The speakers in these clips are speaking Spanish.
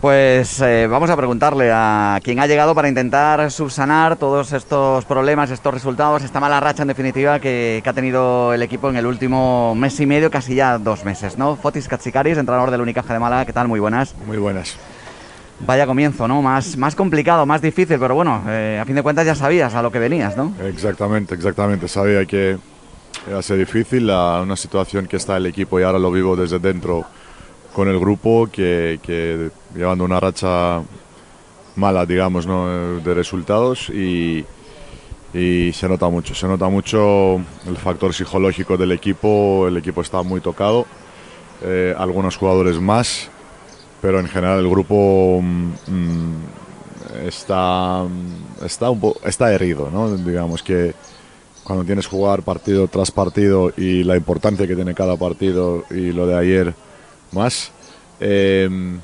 Pues eh, vamos a preguntarle a quien ha llegado para intentar subsanar todos estos problemas, estos resultados, esta mala racha en definitiva que, ha tenido el equipo en el último mes y medio, casi ya dos meses, ¿no? Fotis Katsikaris, entrenador del Unicaja de Málaga, ¿qué tal? Muy buenas. Muy buenas. Vaya comienzo, ¿no? Más, más complicado, más difícil, pero bueno, eh, a fin de cuentas ya sabías a lo que venías, ¿no? Exactamente, exactamente. Sabía que iba a ser difícil, la, una situación que está el equipo y ahora lo vivo desde dentro con el grupo, que, que llevando una racha mala, digamos, ¿no? de resultados y, y se nota mucho, se nota mucho el factor psicológico del equipo, el equipo está muy tocado, eh, algunos jugadores más pero en general el grupo mm, mm, está, está, un está herido, ¿no? Digamos que cuando tienes que jugar partido tras partido y la importancia que tiene cada partido y lo de ayer más, em,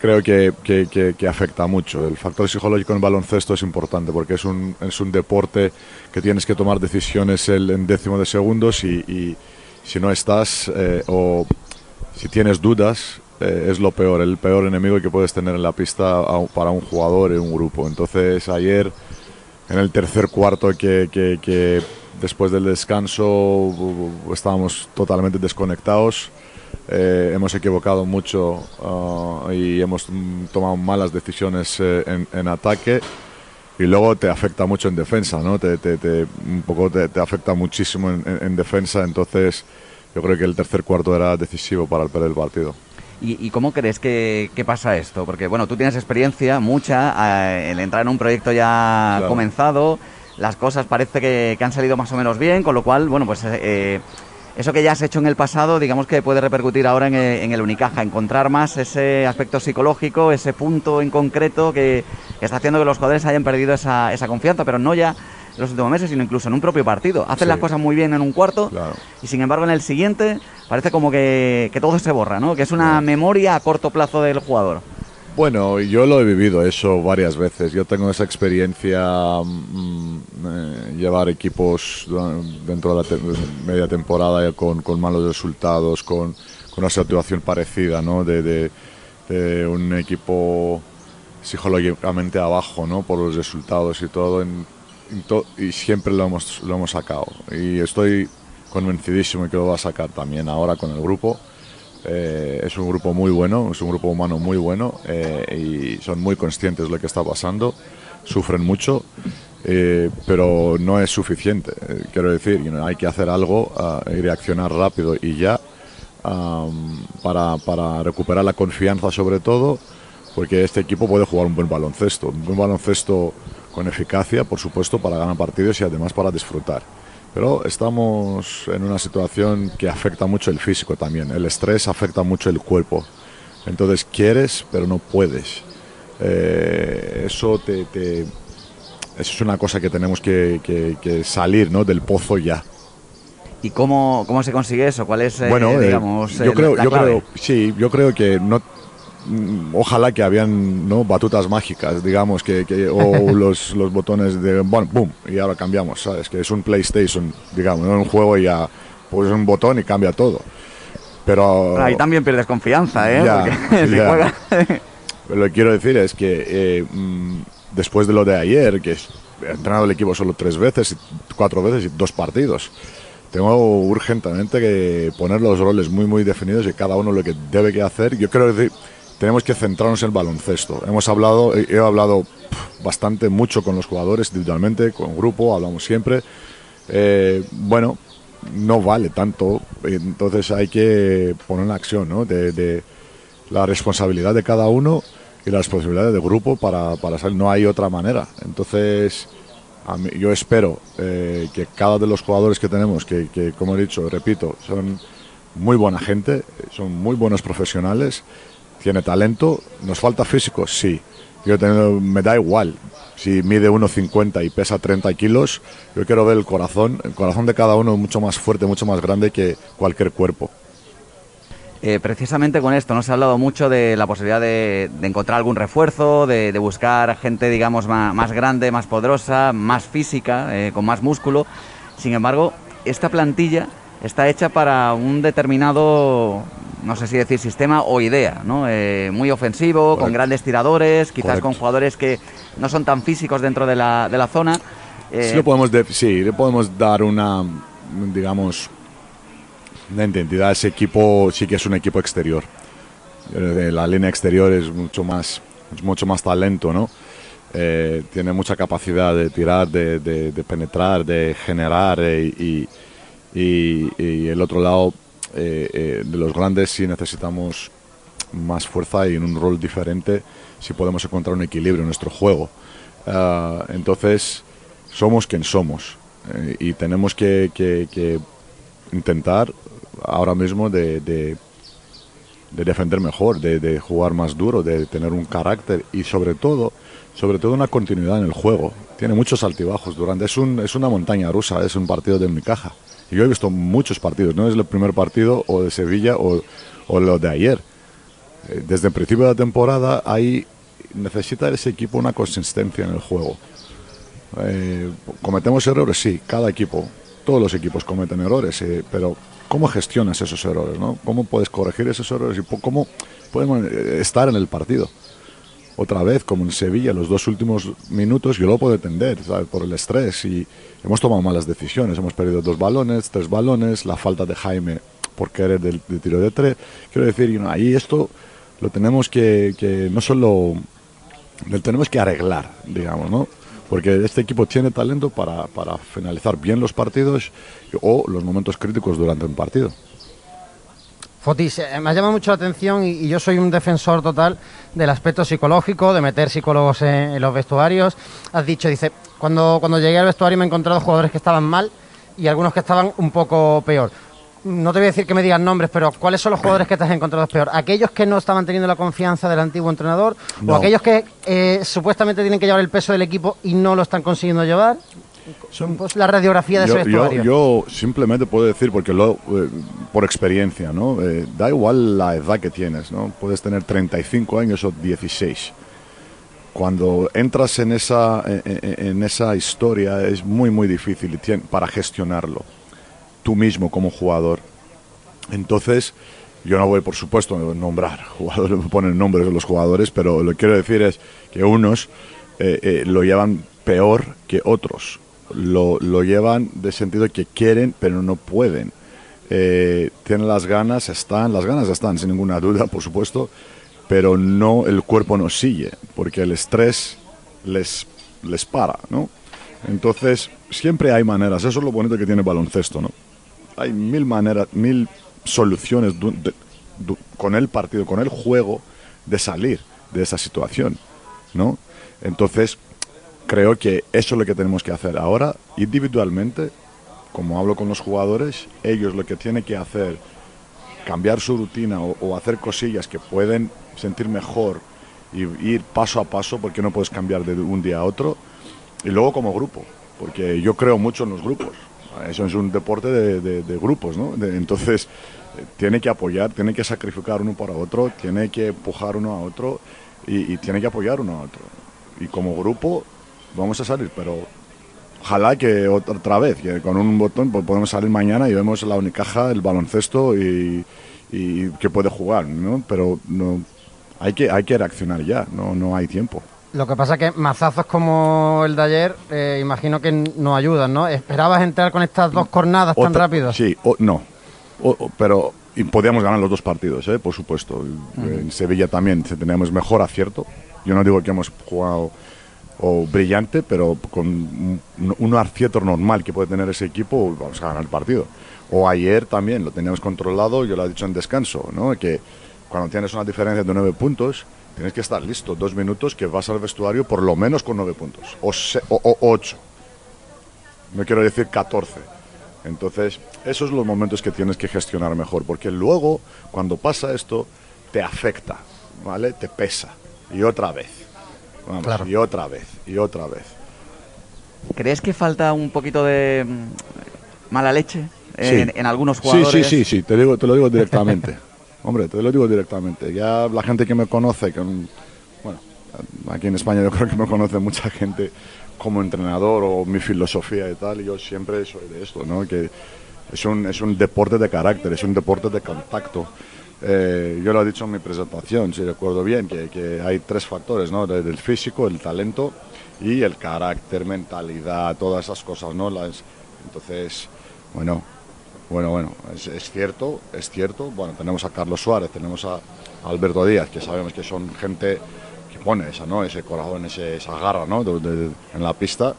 creo que, que, que, afecta mucho. El factor psicológico en el baloncesto es importante porque es un, es un deporte que tienes que tomar decisiones en décimo de segundos y, y si no estás eh, o si tienes dudas, eh, es lo peor, el peor enemigo que puedes tener en la pista para un jugador y un grupo. Entonces ayer, en el tercer cuarto, que, después del descanso estábamos totalmente desconectados, eh, hemos equivocado mucho ah, y hemos tomado malas decisiones eh, en, ataque y luego te afecta mucho en defensa, ¿no? Te, un poco te, afecta muchísimo en, defensa, entonces yo creo que el tercer cuarto era decisivo para el perder el partido. ¿Y, cómo crees que, pasa esto? Porque, bueno, tú tienes experiencia, mucha, eh, en entrar en un proyecto ya comenzado, las cosas parece que, han salido más o menos bien, con lo cual, bueno, pues eh, eso que ya has hecho en el pasado, digamos que puede repercutir ahora en, el Unicaja, encontrar más ese aspecto psicológico, ese punto en concreto que, está haciendo que los jugadores hayan perdido esa, esa confianza, pero no ya en los últimos meses, sino incluso en un propio partido. Hacen las cosas muy bien en un cuarto y sin embargo en el siguiente parece como que, todo se borra, ¿no? Que es una memoria a corto plazo del jugador. Bueno, yo lo he vivido eso varias veces. Yo tengo esa experiencia, mm, eh, llevar equipos dentro de la media temporada con, malos resultados, con, una situación parecida, ¿no? De, un equipo psicológicamente abajo, ¿no? Por los resultados y todo. y siempre lo hemos, lo hemos sacado. Y estoy convencidísimo que lo va a sacar también ahora con el grupo. Eh, es un grupo muy bueno, es un grupo humano muy bueno eh, y son muy conscientes de lo que está pasando, sufren mucho, eh, pero no es suficiente. quiero decir, hay que hacer algo y reaccionar rápido y ya para, para, recuperar la confianza sobre todo, porque este equipo puede jugar un buen baloncesto, un buen baloncesto con eficacia, por supuesto, para ganar partidos y además para disfrutar. Pero estamos en una situación que afecta mucho el físico también. El estrés afecta mucho el cuerpo. Entonces quieres, pero no puedes. Eh, eso te, eso es una cosa que tenemos que, salir ¿no? del pozo ya. ¿Y cómo, cómo se consigue eso? ¿Cuál es, eh, bueno, eh, digamos, yo creo, yo creo, sí, yo creo que no, ojalá que habían ¿no? batutas mágicas, digamos, que, o los, los, botones de, bueno, boom, y ahora cambiamos, ¿sabes? Que es un PlayStation, digamos, ¿no? un juego y ya, pues un botón y cambia todo. Pero... Ahí también pierdes confianza, ¿eh? Lo que quiero decir es que eh, mm, después de lo de ayer, que he entrenado el equipo solo tres veces, cuatro veces y dos partidos, tengo urgentemente que poner los roles muy, muy definidos y cada uno lo que debe que hacer. Yo creo decir tenemos que centrarnos en el baloncesto. Hemos hablado, he hablado bastante, mucho con los jugadores individualmente, con grupo, hablamos siempre. Eh, bueno, no vale tanto, entonces hay que poner en acción ¿no? de, la responsabilidad de cada uno y las responsabilidades del grupo para, para salir. No hay otra manera. Entonces, yo espero eh, que cada de los jugadores que tenemos, que como he dicho, repito, son muy buena gente, son muy buenos profesionales tiene talento, nos falta físico, sí. Yo tengo, me da igual si mide 1,50 y pesa 30 kilos. Yo quiero ver el corazón, el corazón de cada uno es mucho más fuerte, mucho más grande que cualquier cuerpo. Eh, precisamente con esto, ¿no? Se ha hablado mucho de la posibilidad de, encontrar algún refuerzo, de, buscar gente, digamos, más, grande, más poderosa, más física, eh, con más músculo. Sin embargo, esta plantilla está hecha para un determinado, no sé si decir sistema o idea, ¿no? Eh, muy ofensivo, con grandes tiradores, quizás con jugadores que no son tan físicos dentro de la, de la zona. Eh, sí, le podemos sí, le podemos dar una, digamos, una identidad a ese equipo, sí que es un equipo exterior. Eh, la línea exterior es mucho más, mucho más talento, ¿no? tiene mucha capacidad de tirar, de, de, penetrar, de generar y, y, el otro lado eh, eh, de los grandes sí necesitamos más fuerza y en un rol diferente si podemos encontrar un equilibrio en nuestro juego. Ah, entonces, somos quien somos eh, y tenemos que, intentar ahora mismo de, de, defender mejor, de, jugar más duro, de tener un carácter y sobre todo, sobre todo una continuidad en el juego. Tiene muchos altibajos durante, es, un, es una montaña rusa, es un partido de mi caja yo he visto muchos partidos, no es el primer partido o de Sevilla o, o lo de ayer. Eh, desde el principio de la temporada hay, necesita ese equipo una consistencia en el juego. Eh, ¿Cometemos errores? Sí, cada equipo, todos los equipos cometen errores, eh, pero ¿cómo gestionas esos errores? ¿no? ¿Cómo puedes corregir esos errores y cómo podemos estar en el partido? Otra vez, como en Sevilla, los dos últimos minutos, yo lo puedo entender, por el estrés. Y hemos tomado malas decisiones. Hemos perdido dos balones, tres balones, la falta de Jaime por querer del, tiro de tres. Quiero decir, ahí esto lo tenemos que, que no solo lo tenemos que arreglar, digamos, ¿no? Porque este equipo tiene talento para, para finalizar bien los partidos o los momentos críticos durante un partido. Fotis, eh, me ha llamado mucho la atención y, yo soy un defensor total del aspecto psicológico, de meter psicólogos en, los vestuarios. Has dicho, dice, cuando, cuando llegué al vestuario me he encontrado jugadores que estaban mal y algunos que estaban un poco peor. No te voy a decir que me digan nombres, pero ¿cuáles son los jugadores que te has encontrado peor? ¿Aquellos que no estaban teniendo la confianza del antiguo entrenador? ¿O aquellos que eh, supuestamente tienen que llevar el peso del equipo y no lo están consiguiendo llevar? Son, pues, la radiografía de yo, ese vestuario. Yo, simplemente puedo decir, porque lo, eh, por experiencia, ¿no? Eh, da igual la edad que tienes, ¿no? Puedes tener 35 años o 16. Cuando entras en esa, en, esa historia es muy, muy difícil para gestionarlo, tú mismo como jugador. Entonces, yo no voy, por supuesto, a nombrar jugadores, me ponen nombres de los jugadores, pero lo que quiero decir es que unos eh, lo llevan peor que otros lo, lo llevan de sentido que quieren pero no pueden. Eh, tienen las ganas, están, las ganas están sin ninguna duda, por supuesto, pero no, el cuerpo no sigue, porque el estrés les, les para, ¿no? Entonces, siempre hay maneras, eso es lo bonito que tiene el baloncesto, ¿no? Hay mil maneras, mil soluciones con el partido, con el juego, de salir de esa situación, ¿no? Entonces, creo que eso es lo que tenemos que hacer ahora individualmente, como hablo con los jugadores, ellos lo que tienen que hacer, cambiar su rutina o, hacer cosillas que pueden sentir mejor y ir paso a paso, porque no puedes cambiar de un día a otro, y luego como grupo, porque yo creo mucho en los grupos. Eso es un deporte de, grupos, ¿no? entonces, eh, tiene que apoyar, tiene que sacrificar uno para otro, tiene que empujar uno a otro y, y tiene que apoyar uno a otro. Y como grupo vamos a salir, pero ojalá que otra vez, que con un botón pues, podemos salir mañana y vemos la Unicaja, el baloncesto y, que puede jugar, ¿no? Pero no, hay que, hay que reaccionar ya, no, no hay tiempo. Lo que pasa es que mazazos como el de ayer, eh, imagino que no ayudan, ¿no? ¿Esperabas entrar con estas dos cornadas tan rápido? Sí, no. pero podíamos ganar los dos partidos, ¿eh? por supuesto. En Sevilla también teníamos mejor acierto. Yo no digo que hemos jugado o brillante, pero con un, acierto normal que puede tener ese equipo, vamos a ganar el partido. O ayer también lo teníamos controlado, yo lo he dicho en descanso, ¿no? que cuando tienes una diferencia de nueve puntos, tienes que estar listo, dos minutos que vas al vestuario por lo menos con nueve puntos, o, o, ocho, no quiero decir catorce. Entonces, esos son los momentos que tienes que gestionar mejor, porque luego, cuando pasa esto, te afecta, ¿vale? Te pesa. Y otra vez y otra vez, y otra vez. ¿Crees que falta un poquito de mm, mala leche en, algunos jugadores? Sí, sí, sí, sí, te, digo, te lo digo directamente. Hombre, te lo digo directamente. Ya la gente que me conoce, que, bueno, aquí en España yo creo que me conoce mucha gente como entrenador o mi filosofía y tal, y yo siempre soy de esto, ¿no? Que es un, es un deporte de carácter, es un deporte de contacto. Eh, yo lo he dicho en mi presentación, si recuerdo bien, que, hay tres factores, ¿no? El físico, el talento y el carácter, mentalidad, todas esas cosas, ¿no? Las, entonces, bueno, bueno, bueno, es, cierto, es cierto. Bueno, tenemos a Carlos Suárez, tenemos a, Alberto Díaz, que sabemos que son gente que pone esa, ¿no? Ese corazón, ese, esa garra, ¿no? en la pista.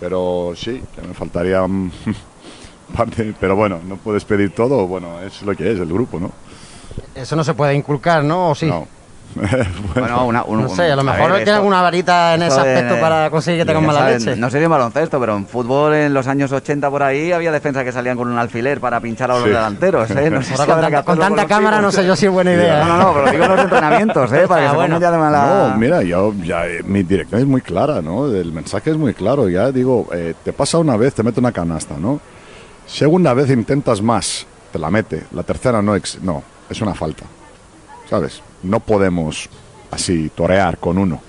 Pero sí, que me faltaría parte. Pero bueno, no puedes pedir todo. Bueno, es lo que es el grupo, ¿no? Eso no se puede inculcar, ¿no? ¿O sí? No. bueno, una, no sé, a lo mejor tiene alguna varita en ese aspecto para conseguir que tengan mala leche. No sería en baloncesto, pero en fútbol en los años 80 por ahí había defensas que salían con un alfiler para pinchar a los delanteros. ¿eh? con, tanta, cámara no sé yo si es buena idea. No, no, no, pero digo los entrenamientos, ¿eh? para que bueno. se de mala... No, mira, yo, ya, eh, mi dirección es muy clara, ¿no? El mensaje es muy claro. Ya digo, eh, te pasa una vez, te mete una canasta, ¿no? Segunda vez intentas más, te la mete. La tercera no, no es una falta. ¿Sabes? no podemos así torear con uno.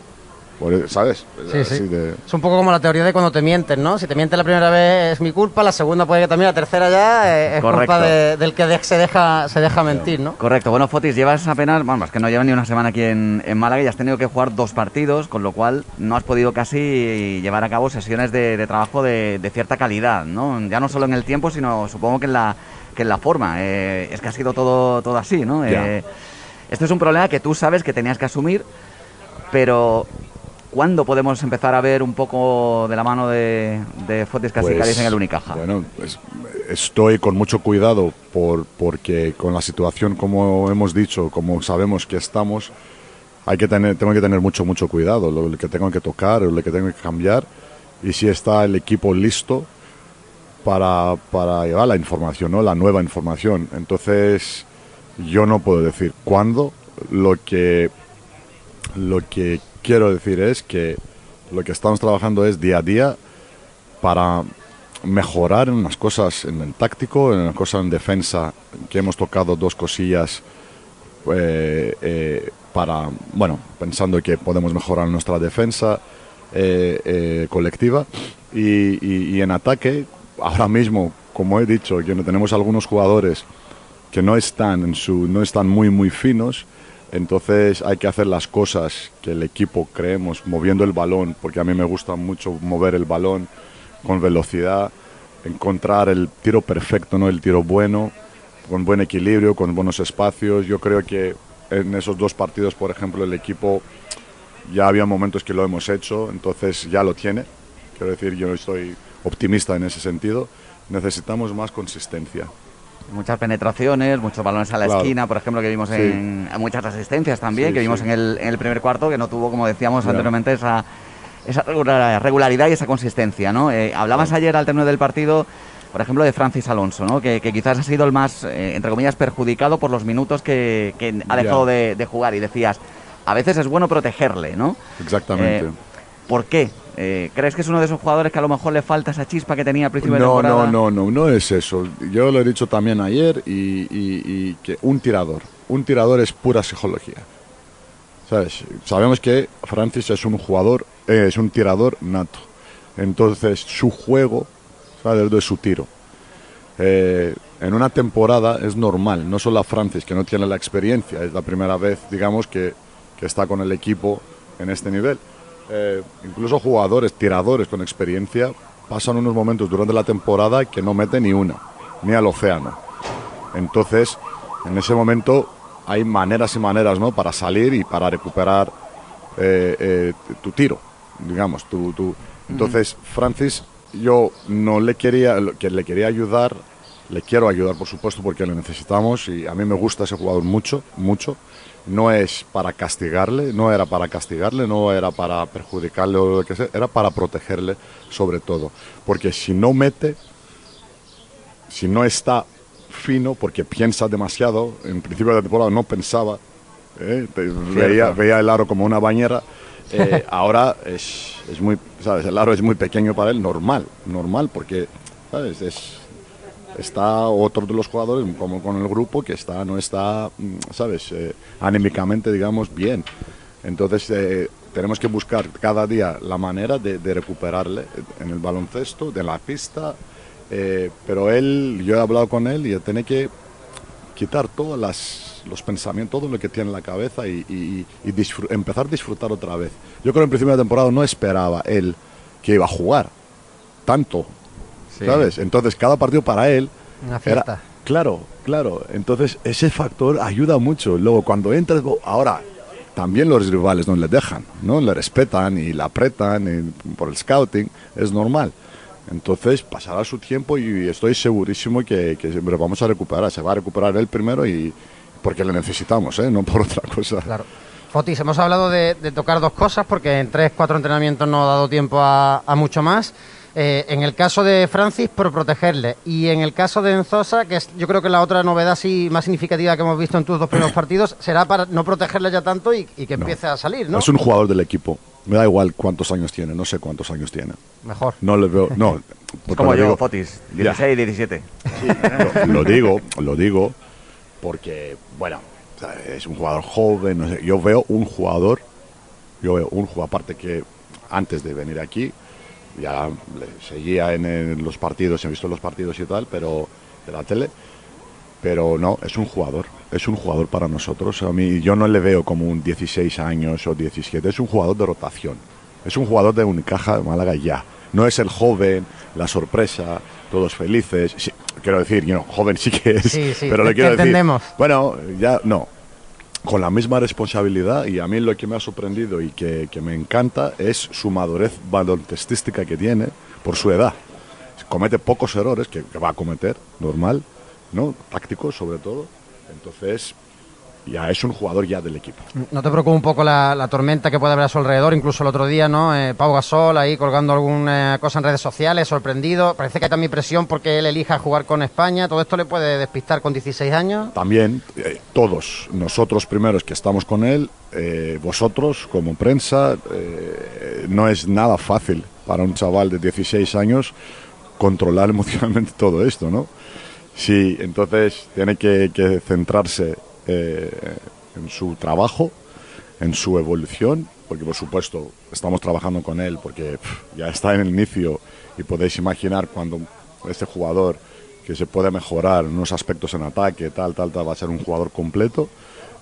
¿Sabes? Sí, sí. Es un poco como la teoría de cuando te mienten, ¿no? Si te mienten la primera vez es mi culpa, la segunda puede que también, la tercera ya eh, es culpa del que se deja, se deja mentir, ¿no? Correcto. Bueno, Fotis, llevas apenas, bueno, es que no llevas ni una semana aquí en, Málaga y has tenido que jugar dos partidos, con lo cual no has podido casi llevar a cabo sesiones de, trabajo de, cierta calidad, ¿no? Ya no solo en el tiempo, sino supongo que en la, que en la forma. Eh, es que ha sido todo, todo así, ¿no? Eh, esto es un problema que tú sabes que tenías que asumir, pero ¿cuándo podemos empezar a ver un poco de la mano de, de Fotis pues, en el Unicaja? Bueno, pues, estoy con mucho cuidado por, porque con la situación, como hemos dicho, como sabemos que estamos, hay que tener, tengo que tener mucho, mucho cuidado, lo, que tengo que tocar, lo que tengo que cambiar, y si está el equipo listo para, para llevar la información, ¿no? la nueva información. Entonces, yo no puedo decir cuándo. Lo que, lo que quiero decir es que lo que estamos trabajando es día a día para mejorar en unas cosas en el táctico, en unas cosas en defensa, que hemos tocado dos cosillas eh, eh, para, bueno, pensando que podemos mejorar nuestra defensa eh, colectiva y, y, en ataque, ahora mismo, como he dicho, que tenemos algunos jugadores que no están, en su, no están muy, muy finos. Entonces hay que hacer las cosas que el equipo creemos, moviendo el balón, porque a mí me gusta mucho mover el balón con velocidad, encontrar el tiro perfecto, no el tiro bueno, con buen equilibrio, con buenos espacios. Yo creo que en esos dos partidos, por ejemplo, el equipo ya había momentos que lo hemos hecho, entonces ya lo tiene. Quiero decir, yo estoy optimista en ese sentido. Necesitamos más consistencia. Muchas penetraciones, muchos balones a la esquina, por ejemplo, que vimos en muchas asistencias también, que vimos en, el, en, el, primer cuarto, que no tuvo, como decíamos anteriormente, esa, esa regularidad y esa consistencia. ¿no? Eh, hablabas ayer al término del partido, por ejemplo, de Francis Alonso, ¿no? que, quizás ha sido el más, eh, entre comillas, perjudicado por los minutos que, ha dejado de, jugar. Y decías, a veces es bueno protegerle, ¿no? Exactamente. Eh, ¿Por qué? Eh, ¿Crees que es uno de esos jugadores que a lo mejor le falta esa chispa que tenía al principio no, de temporada? No, no, no, no es eso. Yo lo he dicho también ayer y, que un tirador, un tirador es pura psicología. ¿Sabes? Sabemos que Francis es un jugador, eh, es un tirador nato. Entonces su juego ¿sabes? de su tiro. Eh, en una temporada es normal, no solo a Francis, que no tiene la experiencia, es la primera vez, digamos, que, que está con el equipo en este nivel eh, incluso jugadores, tiradores con experiencia, pasan unos momentos durante la temporada que no meten ni una, ni al océano. Entonces, en ese momento hay maneras y maneras ¿no? para salir y para recuperar eh, eh, tu tiro, digamos. Tu, Entonces, Francis, yo no le quería, que le quería ayudar, le quiero ayudar, por supuesto, porque le necesitamos y a mí me gusta ese jugador mucho, mucho no es para castigarle, no era para castigarle, no era para perjudicarle o lo que sea, era para protegerle sobre todo. Porque si no mete, si no está fino, porque piensa demasiado, en principio de la temporada no pensaba, ¿eh? veía, el aro como una bañera, eh, ahora es, es, muy, ¿sabes? El aro es muy pequeño para él, normal, normal, porque, ¿sabes? Es, está otro de los jugadores, como con el grupo, que está no está, mm, ¿sabes?, eh, anímicamente, digamos, bien. Entonces, eh, tenemos que buscar cada día la manera de, recuperarle en el baloncesto, de la pista, Eh, pero él, yo he hablado con él y tiene que quitar todos los pensamientos, todo lo que tiene en la cabeza y, empezar a disfrutar otra vez. Yo creo que en principio de temporada no esperaba él que iba a jugar tanto, ¿sabes? Entonces cada partido para él Una fiesta. claro, claro. Entonces ese factor ayuda mucho. Luego cuando entras, ahora también los rivales no le dejan, ¿no? Le respetan y la apretan por el scouting, es normal. Entonces pasará su tiempo y estoy segurísimo que, que vamos a recuperar. Se va a recuperar él primero y porque le necesitamos, ¿eh? no por otra cosa. Claro. Fotis, hemos hablado de, tocar dos cosas porque en tres, cuatro entrenamientos no ha dado tiempo a, mucho más. Eh, en el caso de Francis, por protegerle. Y en el caso de Enzosa, que es yo creo que la otra novedad sí más significativa que hemos visto en tus dos primeros partidos, será para no protegerle ya tanto y, que empiece a salir, ¿no? Es un jugador del equipo. Me da igual cuántos años tiene, no sé cuántos años tiene. Mejor. No le veo, no. como yo, Fotis, 16, 17. lo, digo, lo digo porque, bueno, es un jugador joven, no sé. Yo veo un jugador, yo veo un jugador, aparte que antes de venir aquí, ya seguía en, los partidos, he visto los partidos y tal, pero de la tele, pero no, es un jugador, es un jugador para nosotros. A mí yo no le veo como un 16 años o 17, es un jugador de rotación, es un jugador de Unicaja de Málaga ya. No es el joven, la sorpresa, todos felices. quiero decir, you joven sí que es, pero le quiero entendemos. bueno, ya no, con la misma responsabilidad y a mí lo que me ha sorprendido y que, que me encanta es su madurez baloncestística que tiene por su edad. Comete pocos errores que, va a cometer, normal, ¿no? Tácticos sobre todo. Entonces, ya es un jugador ya del equipo. ¿No te preocupa un poco la, tormenta que puede haber a su alrededor? Incluso el otro día, ¿no? Eh, Pau Gasol ahí colgando alguna cosa en redes sociales, sorprendido. Parece que hay también presión porque él elija jugar con España. ¿Todo esto le puede despistar con 16 años? También, eh, todos, nosotros primeros que estamos con él, eh, vosotros como prensa, no es nada fácil para un chaval de 16 años controlar emocionalmente todo esto, ¿no? Sí, entonces tiene que, que centrarse eh, en su trabajo, en su evolución, porque por supuesto estamos trabajando con él, porque ya está en el inicio y podéis imaginar cuando este jugador que se puede mejorar en unos aspectos en ataque, tal, tal, tal, va a ser un jugador completo.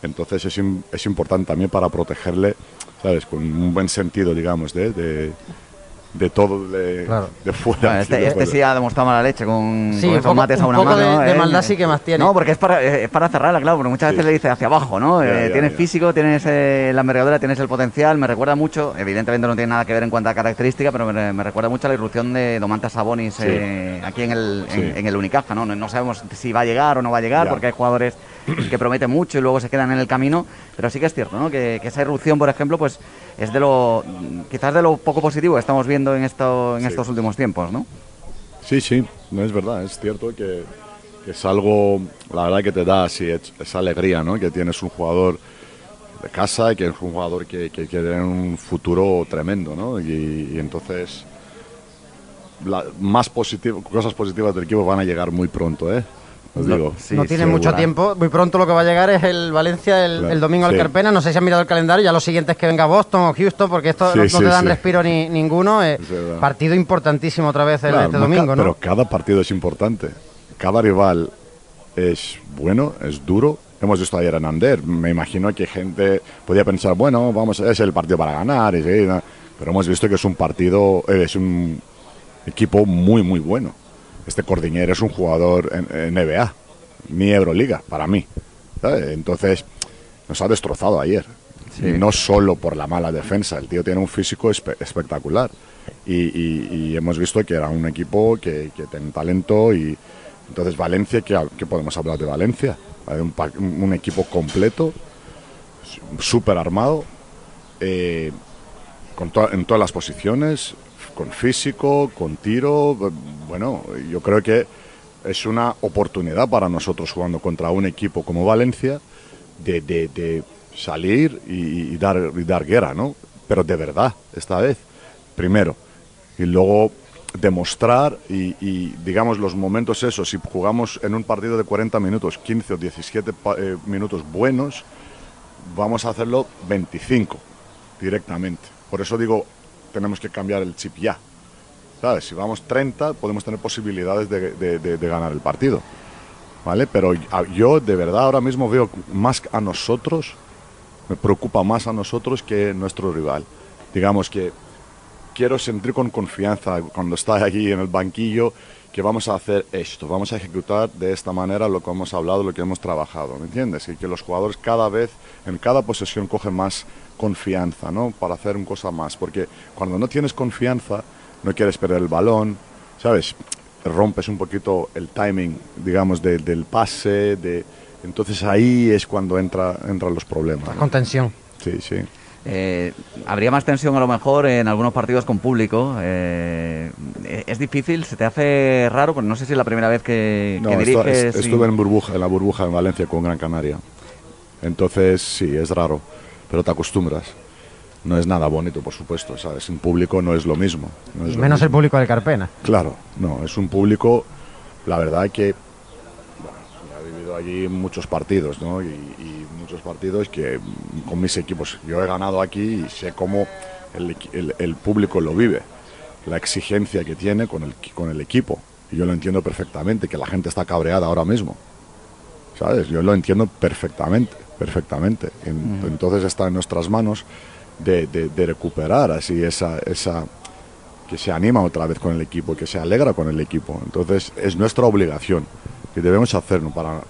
Entonces es, es importante también para protegerle, ¿sabes? Con un buen sentido, digamos, de de todo de, de fuera. este, este sí ha demostrado mala leche con, sí, esos mates a una un poco De, maldad sí que más tiene. No, porque es para, es para cerrarla, claro, porque muchas veces le dice hacia abajo, ¿no? Eh, tienes físico, tienes eh, la envergadura, tienes el potencial. Me recuerda mucho, evidentemente no tiene nada que ver en cuanto a característica, pero me, recuerda mucho a la irrupción de Domantas Sabonis eh, aquí en el, en, el Unicaja, ¿no? ¿no? sabemos si va a llegar o no va a llegar, porque hay jugadores que prometen mucho y luego se quedan en el camino, pero sí que es cierto, ¿no? Que, que esa irrupción, por ejemplo, pues es de lo quizás de lo poco positivo que estamos viendo en esto en estos últimos tiempos, ¿no? Sí, sí, no es verdad, es cierto que, es algo, la verdad que te da así esa alegría, ¿no? Que tienes un jugador de casa y que es un jugador que, que, tiene un futuro tremendo, ¿no? Y, entonces más positivo, cosas positivas del equipo van a llegar muy pronto, ¿eh? No, tiene mucho tiempo. Muy pronto lo que va a llegar es el Valencia el, domingo al Carpena. No sé si han mirado el calendario. Ya lo siguiente es que venga Boston o Houston, porque esto no, te dan respiro ni ninguno. Eh, partido importantísimo otra vez el, este domingo, ¿no? Pero cada partido es importante. Cada rival es bueno, es duro. Hemos visto ayer en Ander. Me imagino que gente podía pensar, bueno, vamos, es el partido para ganar. pero hemos visto que es un partido, eh, es un equipo muy, muy bueno este Cordiñero es un jugador en, NBA, ni Euroliga, para mí. Entonces, nos ha destrozado ayer. no solo por la mala defensa, el tío tiene un físico espectacular. Y, hemos visto que era un equipo que, tiene talento. y Entonces, Valencia, ¿qué, podemos hablar de Valencia? Un, un equipo completo, súper armado, eh, con en todas las posiciones, con físico, con tiro. Bueno, yo creo que es una oportunidad para nosotros jugando contra un equipo como Valencia de, salir y, dar, dar guerra, ¿no? Pero de verdad, esta vez, primero. Y luego demostrar y, digamos los momentos esos, si jugamos en un partido de 40 minutos, 15 o 17 eh, minutos buenos, vamos a hacerlo 25 directamente. Por eso digo, tenemos que cambiar el chip ya. ¿Sabes? Si vamos 30, podemos tener posibilidades de, ganar el partido. ¿Vale? Pero yo de verdad ahora mismo veo más a nosotros, me preocupa más a nosotros que nuestro rival. Digamos que quiero sentir con confianza cuando está aquí en el banquillo que vamos a hacer esto, vamos a ejecutar de esta manera lo que hemos hablado, lo que hemos trabajado, ¿me entiendes? Y que los jugadores cada vez, en cada posesión, cogen más confianza, ¿no? Para hacer un cosa más, porque cuando no tienes confianza, no quieres perder el balón, ¿sabes? Rompes un poquito el timing, digamos, del pase, de... Entonces ahí es cuando entra, entran los problemas. Con tensión. Sí, sí. Eh, habría más tensión a lo mejor en algunos partidos con público. Eh, es difícil, se te hace raro, porque no sé si es la primera vez que, diriges. estuve en burbuja, en la burbuja en Valencia con Gran Canaria. Entonces sí, es raro, pero te acostumbras. No es nada bonito, por supuesto, ¿sabes? En público no es lo mismo. Menos el público de Carpena. Claro, no, es un público, la verdad que allí muchos partidos, ¿no? Y, muchos partidos que con mis equipos, yo he ganado aquí y sé cómo el, el, público lo vive, la exigencia que tiene con el, con el equipo. Y yo lo entiendo perfectamente, que la gente está cabreada ahora mismo. ¿Sabes? Yo lo entiendo perfectamente, perfectamente. Entonces está en nuestras manos de, de, recuperar así esa, esa, que se anima otra vez con el equipo, que se alegra con el equipo. Entonces es nuestra obligación que debemos hacerlo para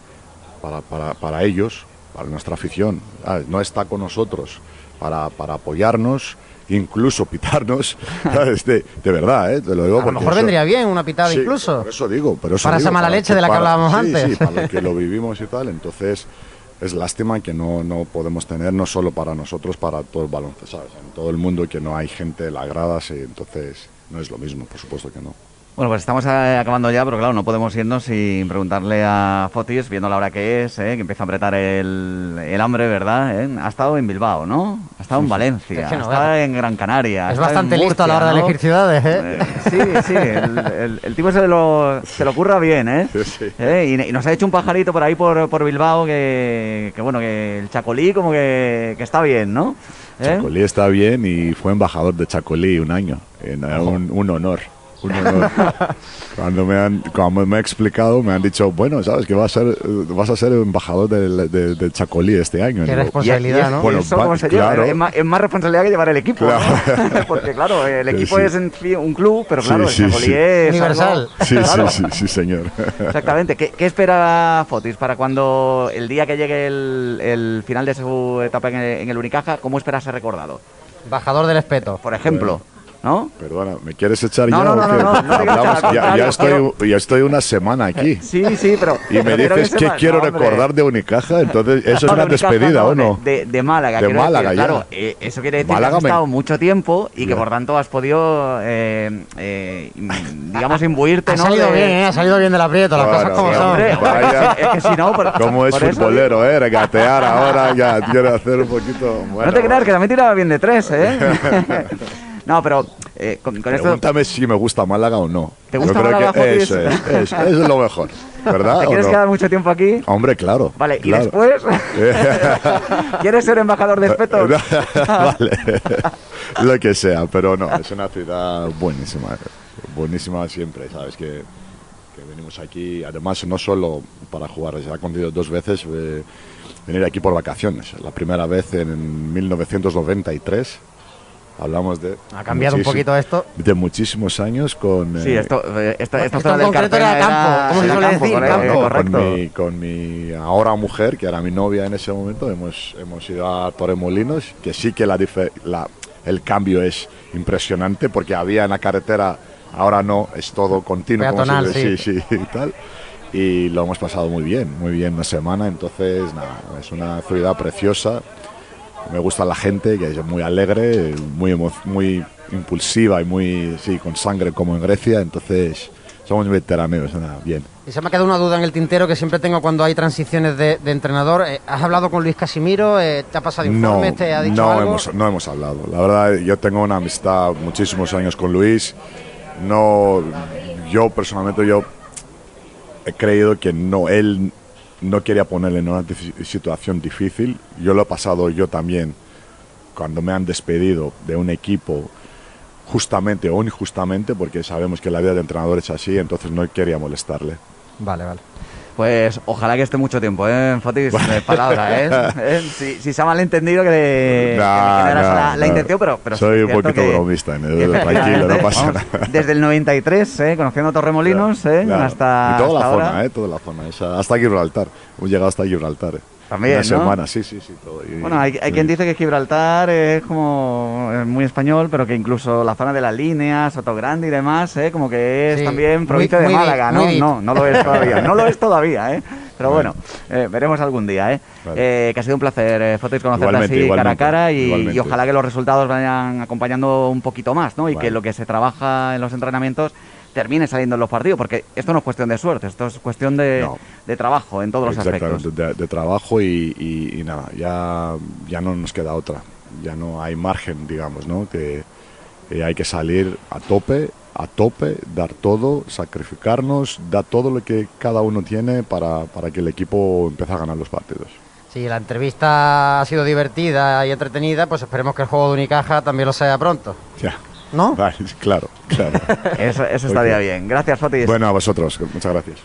para, para, para ellos, para nuestra afición. No está con nosotros para, para apoyarnos, incluso pitarnos. De, de, verdad, ¿eh? te lo digo. A lo mejor vendría bien una pitada incluso. Por eso digo. Pero para esa mala leche de la que hablábamos antes. Sí, para que lo vivimos y tal. Entonces es lástima que no, no podemos tener, no solo para nosotros, para todo el baloncesto, ¿sabes? En todo el mundo que no hay gente en las gradas, y entonces no es lo mismo, por supuesto que no. Bueno, pues estamos eh, acabando ya, pero claro, no podemos irnos sin preguntarle a Fotis, viendo la hora que es, eh, que empieza a apretar el, hambre, ¿verdad? Eh, ha estado en Bilbao, ¿no? Ha estado en Valencia, ha estado en Gran Canaria. Es bastante listo a la hora de elegir ciudades, ¿eh? sí, sí, el, tipo se lo, se lo curra bien, ¿eh? Y, nos ha hecho un pajarito por ahí por, por Bilbao que, que, bueno, que el Chacolí como que, que está bien, ¿no? Chacolí está bien y fue embajador de Chacolí un año, en, un honor. cuando me han cuando me ha explicado me han dicho bueno sabes que vas a ser vas a ser embajador del Chacolí este año qué responsabilidad no bueno, Es, más, responsabilidad que llevar el equipo porque claro el equipo es un club pero claro el Chacolí es universal. Sí, sí, sí señor. Exactamente. ¿Qué, espera Fotis para cuando el día que llegue el, final de su etapa en el, en el Unicaja cómo espera ser recordado embajador del espeto. Por ejemplo ¿no? Perdona, ¿me quieres echar ya? No, no, no, no, ya, estoy, ya estoy una semana aquí. Sí, sí, pero... Y me dices que, quiero recordar de Unicaja, entonces eso es una despedida, ¿o no? De, de Málaga. De Málaga, ya. Claro, eh, eso quiere decir que has estado mucho tiempo y que por tanto has podido, eh, eh, digamos, imbuirte, ¿no? Ha salido bien, ¿eh? Ha salido bien del aprieto, las cosas como son. Es que si no... Como es futbolero, ¿eh? Regatear ahora, ya quiero hacer un poquito... No te creas, que también tiraba bien de tres, ¿eh? No, pero eh, con, con Pregúntame si me gusta Málaga o no. ¿Te gusta Yo creo Málaga, que eso es, eso es lo mejor, ¿verdad? ¿Te quieres quedar mucho tiempo aquí? Hombre, claro. Vale, y después, ¿quieres ser embajador de espetos? vale, lo que sea, pero no, es una ciudad buenísima, buenísima siempre, ¿sabes? Que, que venimos aquí, además no solo para jugar, se ha acontecido dos veces eh, venir aquí por vacaciones. La primera vez en 1993 hablamos de... Ha cambiado un poquito esto. De muchísimos años con... Sí, eh, esto, eh, esta, esta zona del campo, ¿cómo se suele decir? Con, mi, con mi ahora mujer, que era mi novia en ese momento, hemos, hemos ido a Torremolinos, que sí que la, la, el cambio es impresionante, porque había en la carretera, ahora no, es todo continuo. Peatonal, sí. sí, sí, y tal y lo hemos pasado muy bien, muy bien una semana, entonces nada, es una ciudad preciosa, me gusta la gente, que es muy alegre, muy, muy impulsiva y muy, sí, con sangre como en Grecia, entonces somos veteranos, nada, bien. Y se me ha quedado una duda en el tintero que siempre tengo cuando hay transiciones de, entrenador. Eh, ¿Has hablado con Luis Casimiro? Eh, ¿Te ha pasado informes? ¿Te ha dicho no algo? Hemos, no hemos hablado. La verdad, yo tengo una amistad muchísimos años con Luis. No, yo personalmente yo he creído que no, él no quería ponerle en una situación difícil. Yo lo he pasado yo también cuando me han despedido de un equipo justamente o injustamente, porque sabemos que la vida de entrenador es así, entonces no quería molestarle. Vale, vale. Pues ojalá que esté mucho tiempo, ¿eh? Fotis, de palabra, ¿eh? ¿Eh? Si, si, se ha malentendido que, que, que era no, la, intención, pero, pero Soy sí, un poquito que, bromista, tranquilo, no pasa vamos, nada. Desde el 93, ¿eh? Conociendo Torremolinos, ¿eh? Hasta Y toda la zona. ¿eh? Toda la zona, esa- hasta Gibraltar. Hemos llegado hasta Gibraltar. ¿eh? También, Una ¿no? semana, sí, sí, sí. Todo. Y- Bueno, hay, hay sí. quien dice que Gibraltar es como es muy español, pero que incluso la zona de las líneas, Sotogrande y demás, ¿eh? como que es Sí, también muy- provincia de muy Málaga, ¿no? No, no lo es todavía, no lo es todavía, ¿eh? Pero Bueno. bueno, eh, veremos algún día, ¿eh? Vale. Eh, que ha sido un placer, eh, Fotis, conocerte Igualmente, así cara a cara y, ojalá que los resultados vayan acompañando un poquito más, ¿no? Y Vale. que lo que se trabaja en los entrenamientos termine saliendo en los partidos, porque esto no es cuestión de suerte, esto es cuestión de, No. de trabajo en todos los Exactamente, aspectos. de, de trabajo y, y- y nada, ya, ya no nos queda otra. Ya no hay margen, digamos, ¿no? Que eh, hay que salir a tope, a tope, dar todo, sacrificarnos, dar todo lo que cada uno tiene para, para que el equipo empiece a ganar los partidos. Si la entrevista ha sido divertida y entretenida, pues esperemos que el juego de Unicaja también lo sea pronto. Ya. ¿No? Vale, claro, claro. Eso, eso estaría bien. Gracias, Fotis. bueno, a vosotros, muchas gracias.